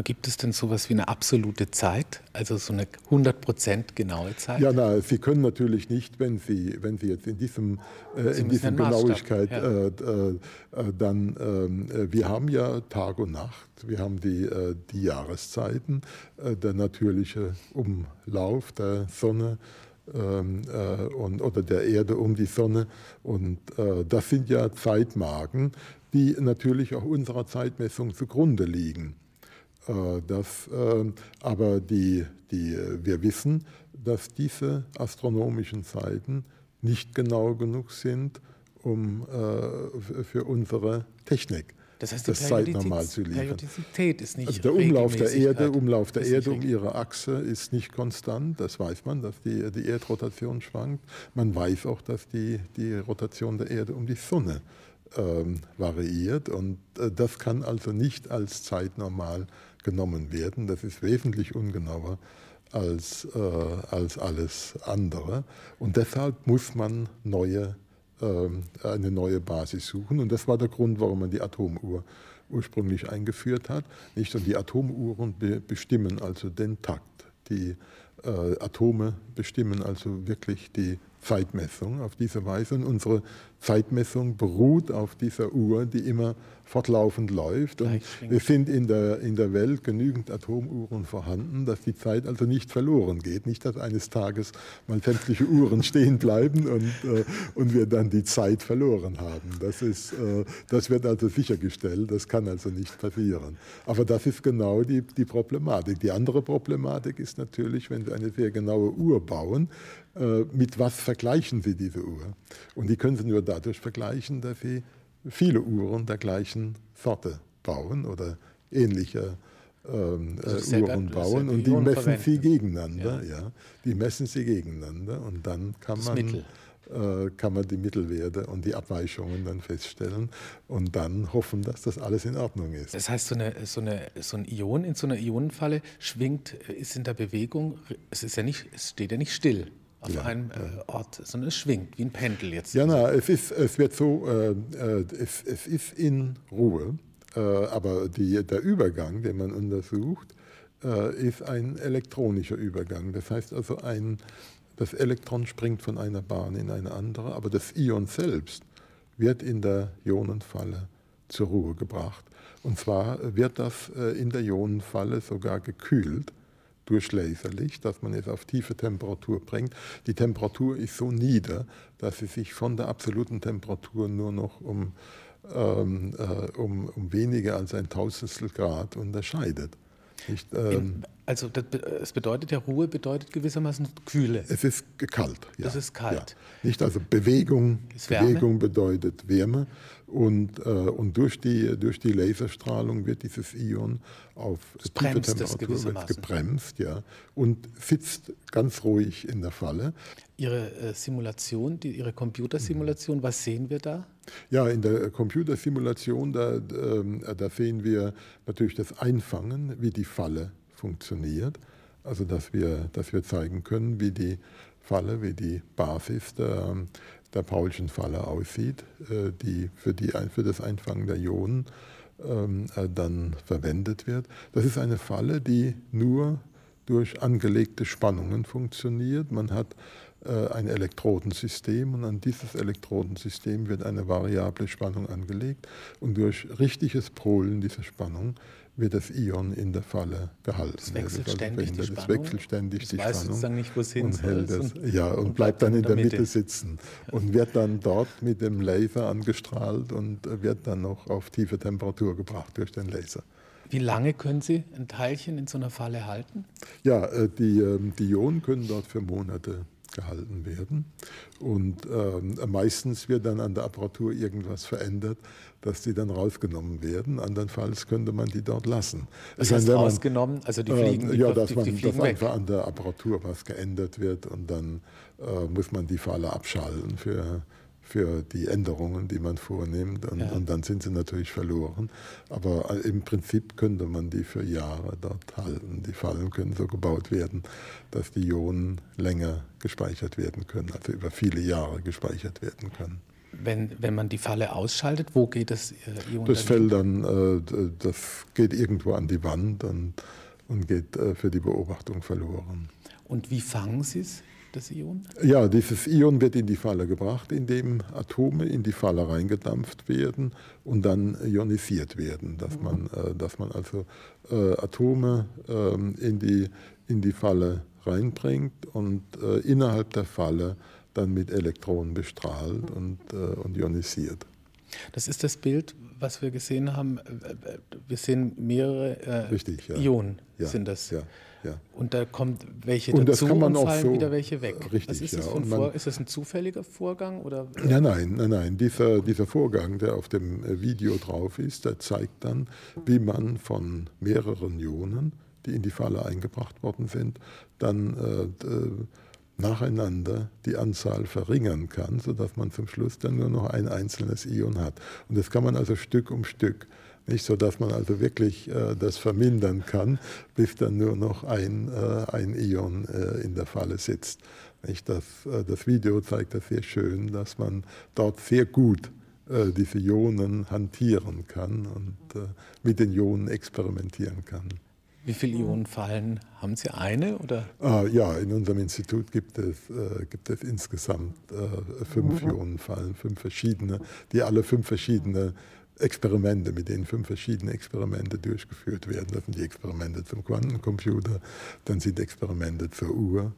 Aber gibt es denn sowas wie eine absolute Zeit, also so eine 100% genaue Zeit? Ja, na, Sie können natürlich nicht, wenn Sie, wenn Sie jetzt in diesem, äh, in diesem Genauigkeit, ja. äh, äh, dann, ähm, äh, wir haben ja Tag und Nacht, wir haben die, äh, die Jahreszeiten, äh, der natürliche Umlauf der Sonne, ähm, und, oder der Erde um die Sonne. Und das sind ja Zeitmarken, die natürlich auch unserer Zeitmessung zugrunde liegen. Äh, das, äh, aber die, die, wir wissen, dass diese astronomischen Zeiten nicht genau genug sind, um äh, für unsere Technik das, heißt, das zeitnormal zu liefern. Periodizität ist nicht Also der Umlauf der Erde, Umlauf der Erde um ihre Achse ist nicht konstant. Das weiß man, dass die, die Erdrotation schwankt. Man weiß auch, dass die, die Rotation der Erde um die Sonne ähm, variiert. Und äh, das kann also nicht als zeitnormal genommen werden. Das ist wesentlich ungenauer als, äh, als alles andere. Und deshalb muss man neue, äh, eine neue Basis suchen. Und das war der Grund, warum man die Atomuhr ursprünglich eingeführt hat. Nicht? Und die Atomuhren be bestimmen also den Takt. Die Atome bestimmen also wirklich die Zeitmessung auf diese Weise. Und unsere Zeitmessung beruht auf dieser Uhr, die immer fortlaufend läuft. Und es sind in der, in der Welt genügend Atomuhren vorhanden, dass die Zeit also nicht verloren geht. Nicht, dass eines Tages mal sämtliche Uhren stehen bleiben und, äh, und wir dann die Zeit verloren haben. Das, ist, äh, das wird also sichergestellt, das kann also nicht passieren. Aber das ist genau die, die Problematik. Die andere Problematik ist natürlich, wenn eine sehr genaue Uhr bauen, äh, mit was vergleichen Sie diese Uhr? Und die können Sie nur dadurch vergleichen, dass Sie viele Uhren der gleichen Sorte bauen oder ähnliche ähm, äh, Uhren bauen und die messen verwenden. sie gegeneinander. Ja. ja. Die messen sie gegeneinander und dann kann das man, äh, kann man die Mittelwerte und die Abweichungen dann feststellen und dann hoffen, dass das alles in Ordnung ist. Das heißt, so, eine, so, eine, so ein Ion in so einer Ionenfalle schwingt, äh, ist in der Bewegung, es, ist ja nicht, es steht ja nicht still auf ja, einem äh, Ort, sondern es schwingt wie ein Pendel jetzt. Ja, na, es, ist, es wird so, äh, äh, es, es ist in Ruhe, äh, aber die, der Übergang, den man untersucht, äh, ist ein elektronischer Übergang. Das heißt also, ein, das Elektron springt von einer Bahn in eine andere, aber das Ion selbst wird in der Ionenfalle zur Ruhe gebracht. Und zwar wird das äh, in der Ionenfalle sogar gekühlt durch Laserlicht, dass man es auf tiefe Temperatur bringt. Die Temperatur ist so nieder, dass sie sich von der absoluten Temperatur nur noch um, ähm, äh, um, um weniger als ein Tausendstel Grad unterscheidet. Nicht, ähm, also das, es bedeutet ja, Ruhe bedeutet gewissermaßen Kühle. Es ist kalt. Ja. Es ist kalt. Ja. Nicht also Bewegung. Bewegung bedeutet Wärme und, äh, und durch, die, durch die Laserstrahlung wird dieses Ion auf es tiefe Temperatur gebremst ja, und sitzt ganz ruhig in der Falle. Ihre äh, Simulation, die, Ihre Computersimulation, mhm. was sehen wir da? Ja, in der Computersimulation, da, äh, da sehen wir natürlich das Einfangen, wie die Falle funktioniert. Also dass wir, dass wir zeigen können, wie die Falle, wie die Basis der, der Paulschen Falle aussieht, äh, die für, die für das Einfangen der Ionen ähm, äh, dann verwendet wird. Das ist eine Falle, die nur durch angelegte Spannungen funktioniert. Man hat ein Elektrodensystem und an dieses Elektrodensystem wird eine variable Spannung angelegt und durch richtiges Polen dieser Spannung wird das Ion in der Falle gehalten. Es wechselt also ständig die Spannung. wechselt ständig die weiß Spannung. sozusagen nicht, wo es hin und hält es, ja, und, und bleibt dann in der Mitte, Mitte sitzen und wird dann dort mit dem Laser angestrahlt und wird dann noch auf tiefe Temperatur gebracht durch den Laser. Wie lange können Sie ein Teilchen in so einer Falle halten? Ja, äh, die, ähm, die Ionen können dort für Monate gehalten werden. Und äh, meistens wird dann an der Apparatur irgendwas verändert, dass die dann rausgenommen werden. Andernfalls könnte man die dort lassen. Das heißt, meine, rausgenommen, also die fliegen, äh, Ja, dass, die, man, die dass einfach an der Apparatur was geändert wird und dann äh, muss man die Falle abschalten für für die Änderungen, die man vornimmt. Und, ja. und, dann sind sie natürlich verloren. Aber äh, im Prinzip könnte man die für Jahre dort halten. Die Fallen können so gebaut werden, dass die Ionen länger gespeichert werden können, also über viele Jahre gespeichert werden können. wenn, wenn man die Falle ausschaltet, wo geht das äh, Ion? Das fällt dann, äh, das geht irgendwo an die Wand und, und geht äh, für die Beobachtung verloren. Und wie fangen Sie es? Das Ion? Ja, dieses Ion wird in die Falle gebracht, indem Atome in die Falle reingedampft werden und dann ionisiert werden, dass mhm. man, äh, dass man also äh, Atome äh, in, die, in die Falle reinbringt und äh, innerhalb der Falle dann mit Elektronen bestrahlt und, äh, und ionisiert. Das ist das Bild, was wir gesehen haben. Wir sehen mehrere Richtig, ja. Ionen, ja, sind das. Ja. Und da kommt welche und dazu und fallen so, wieder welche weg. Richtig, Was ist, das ja. man, ist das ein zufälliger Vorgang? Oder? Ja, nein, nein, nein. Dieser, dieser Vorgang, der auf dem äh, Video drauf ist, der zeigt dann, wie man von mehreren Ionen, die in die Falle eingebracht worden sind, dann äh, nacheinander die Anzahl verringern kann, sodass man zum Schluss dann nur noch ein einzelnes Ion hat. Und das kann man also Stück um Stück nicht so, dass man also wirklich äh, das vermindern kann, bis dann nur noch ein, äh, ein Ion äh, in der Falle sitzt. Nicht? Das, äh, das Video zeigt das sehr schön, dass man dort sehr gut äh, diese Ionen hantieren kann und äh, mit den Ionen experimentieren kann. Wie viele Ionenfallen haben Sie? Eine? Oder? Ah, ja, in unserem Institut gibt es, äh, gibt es insgesamt äh, fünf mhm. Ionenfallen, fünf verschiedene, die alle fünf verschiedene Experimente, mit denen fünf verschiedene Experimente durchgeführt werden. Das sind die Experimente zum Quantencomputer, dann sind Experimente zur Uhr,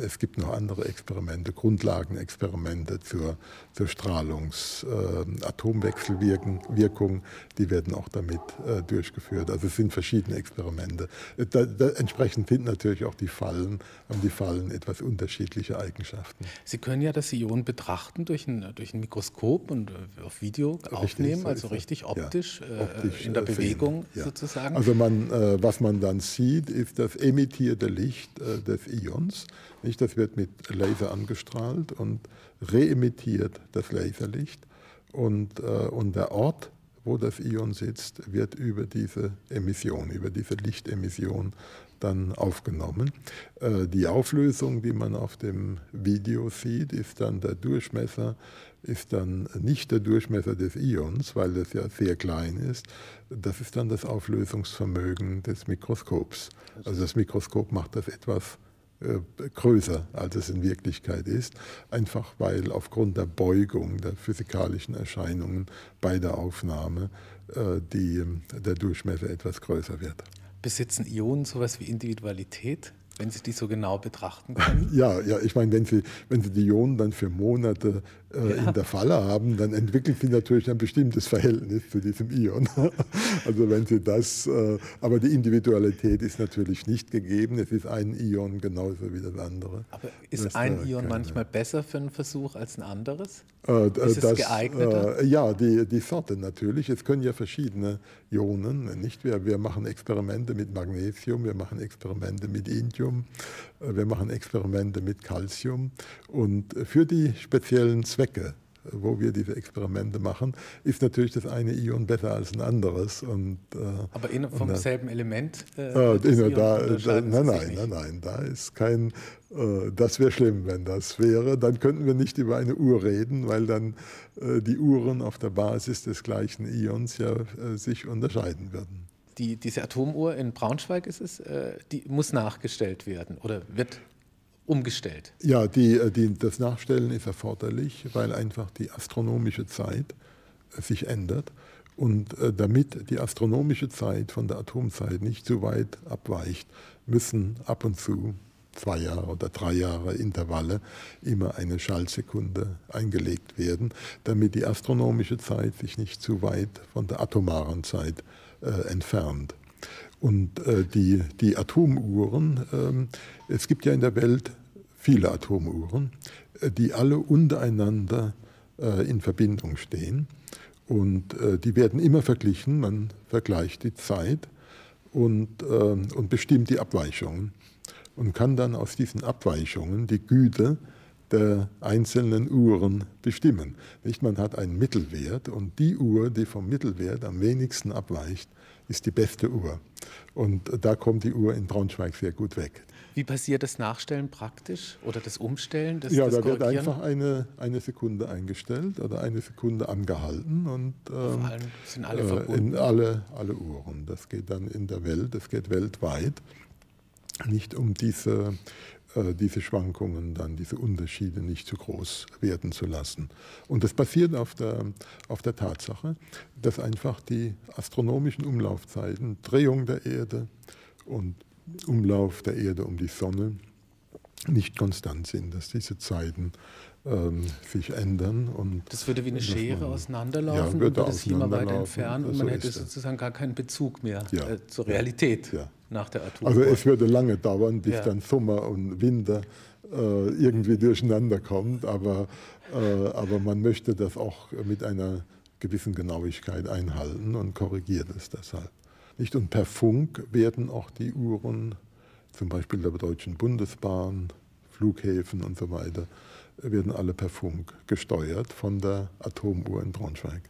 es gibt noch andere Experimente, Grundlagenexperimente zur, zur Strahlungs-Atomwechselwirkung, äh, die werden auch damit äh, durchgeführt. Also es sind verschiedene Experimente. Da, da entsprechend sind natürlich auch die Fallen, haben die Fallen etwas unterschiedliche Eigenschaften. Sie können ja das Ion betrachten durch ein, durch ein Mikroskop und äh, auf Video richtig, aufnehmen, so also richtig optisch, ja, optisch in der Bewegung ja. sozusagen. Also man, was man dann sieht, ist das emittierte Licht des Ions nicht? Das wird mit Laser angestrahlt und reemittiert das Laserlicht. Und, äh, und der Ort, wo das Ion sitzt, wird über diese Emission, über diese Lichtemission dann aufgenommen. Äh, die Auflösung, die man auf dem Video sieht, ist dann der Durchmesser, ist dann nicht der Durchmesser des Ions, weil das ja sehr klein ist. Das ist dann das Auflösungsvermögen des Mikroskops. Also das Mikroskop macht das etwas größer, als es in Wirklichkeit ist, einfach weil aufgrund der Beugung der physikalischen Erscheinungen bei der Aufnahme äh, die, der Durchmesser etwas größer wird. Besitzen Ionen sowas wie Individualität? Wenn Sie die so genau betrachten können? Ja, ja ich meine, wenn Sie, wenn Sie die Ionen dann für Monate äh, ja. in der Falle haben, dann entwickeln Sie natürlich ein bestimmtes Verhältnis zu diesem Ion. also wenn Sie das, äh, aber die Individualität ist natürlich nicht gegeben. Es ist ein Ion genauso wie das andere. Aber ist das ein Ion keine, manchmal besser für einen Versuch als ein anderes? Äh, ist das, es geeigneter? Äh, ja, die, die Sorte natürlich. Es können ja verschiedene Ionen, nicht? Wir, wir machen Experimente mit Magnesium, wir machen Experimente mit Indium Natrium. Äh, wir machen Experimente mit Calcium. Und für die speziellen Zwecke, wo wir diese Experimente machen, ist natürlich das eine Ion besser als ein anderes. Und, äh, Aber in, vom selben Element? Äh, äh, da, da, nein, nein, nein, nein, da ist kein, äh, das wäre schlimm, wenn das wäre. Dann könnten wir nicht über eine Uhr reden, weil dann äh, die Uhren auf der Basis des gleichen Ions ja äh, sich unterscheiden würden die, diese Atomuhr in Braunschweig ist es, äh, die muss nachgestellt werden oder wird umgestellt. Ja, die, äh, die, das Nachstellen ist erforderlich, weil einfach die astronomische Zeit äh, sich ändert. Und damit die astronomische Zeit von der Atomzeit nicht zu weit abweicht, müssen ab und zu zwei Jahre oder drei Jahre Intervalle immer eine Schallsekunde eingelegt werden, damit die astronomische Zeit sich nicht zu weit von der atomaren Zeit äh, entfernt. Und äh, die, die Atomuhren, äh, es gibt ja in der Welt viele Atomuhren, äh, die alle untereinander äh, in Verbindung stehen. Und äh, die werden immer verglichen, man vergleicht die Zeit und, und bestimmt die Abweichungen und kann dann aus diesen Abweichungen die Güte der einzelnen Uhren bestimmen. Nicht? Man hat einen Mittelwert und die Uhr, die vom Mittelwert am wenigsten abweicht, ist die beste Uhr. Und da kommt die Uhr in Braunschweig sehr gut weg. Wie passiert das Nachstellen praktisch oder das Umstellen? Das, ja, das da wird einfach eine, eine Sekunde eingestellt oder eine Sekunde angehalten und ähm, allen, sind alle äh, verbunden. in alle, alle Uhren. Das geht dann in der Welt, das geht weltweit. Nicht um diese diese Schwankungen dann, diese Unterschiede nicht zu groß werden zu lassen. Und das basiert auf der, auf der Tatsache, dass einfach die astronomischen Umlaufzeiten, Drehung der Erde und Umlauf der Erde um die Sonne nicht konstant sind, dass diese Zeiten ähm, sich ändern. Und das würde wie eine Schere man, auseinanderlaufen ja, würde und würde sich immer weiter entfernen und man so hätte sozusagen gar keinen Bezug mehr ja, äh, zur Realität. Ja, nach der Atom. Also es würde lange dauern, bis dann Sommer und Winter äh, irgendwie durcheinander kommt, aber, äh, aber man möchte das auch mit einer gewissen Genauigkeit einhalten und korrigiert es deshalb. Nicht? Und per Funk werden auch die Uhren, zum Beispiel der Deutschen Bundesbahn, Flughäfen und so weiter, werden alle per Funk gesteuert von der Atomuhr in Braunschweig.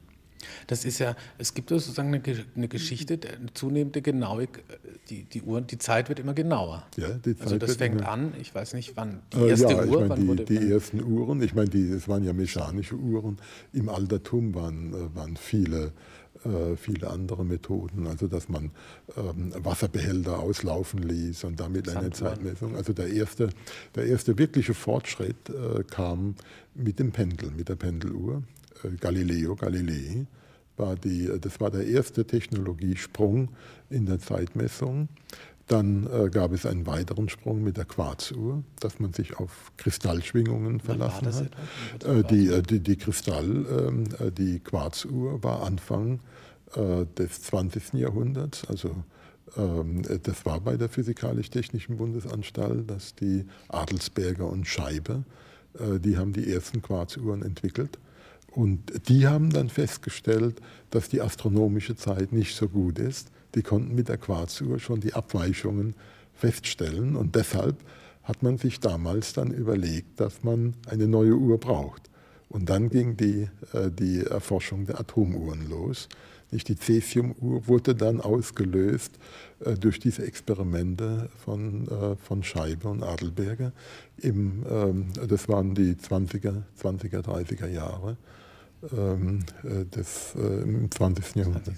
Das ist ja, es gibt sozusagen eine, eine Geschichte, eine zunehmende Genauigkeit, die, die Uhren, die Zeit wird immer genauer. Ja, die Zeit also das fängt an, ich weiß nicht, wann die äh, erste ja, Uhr, ich meine, die, die ersten Uhren, ich meine, es waren ja mechanische Uhren, im Altertum waren, äh, waren viele äh, viele andere Methoden, also dass man ähm, Wasserbehälter auslaufen ließ und damit eine Zeitmessung. Also der erste, der erste wirkliche Fortschritt äh, kam mit dem Pendel, mit der Pendeluhr. Äh, Galileo Galilei war die, das war der erste Technologiesprung in der Zeitmessung. Dann äh, gab es einen weiteren Sprung mit der Quarzuhr, dass man sich auf Kristallschwingungen verlassen hat. Äh, die, äh, die, die, Kristall, ähm, äh, die Quarzuhr war Anfang äh, des 20. Jahrhunderts, also ähm, das war bei der Physikalisch-Technischen Bundesanstalt, dass die Adelsberger und Scheibe, äh, die haben die ersten Quarzuhren entwickelt. Und die haben dann festgestellt, dass die astronomische Zeit nicht so gut ist die konnten mit der Quarzuhr schon die Abweichungen feststellen und deshalb hat man sich damals dann überlegt, dass man eine neue Uhr braucht. Und dann ging die, äh, die Erforschung der Atomuhren los. Nicht die Cäsium-Uhr wurde dann ausgelöst äh, durch diese Experimente von, äh, von Scheibe und Adelberger. Im, ähm, das waren die 20er, 20er, 30er Jahre ähm, des, im 20. Jahrhundert.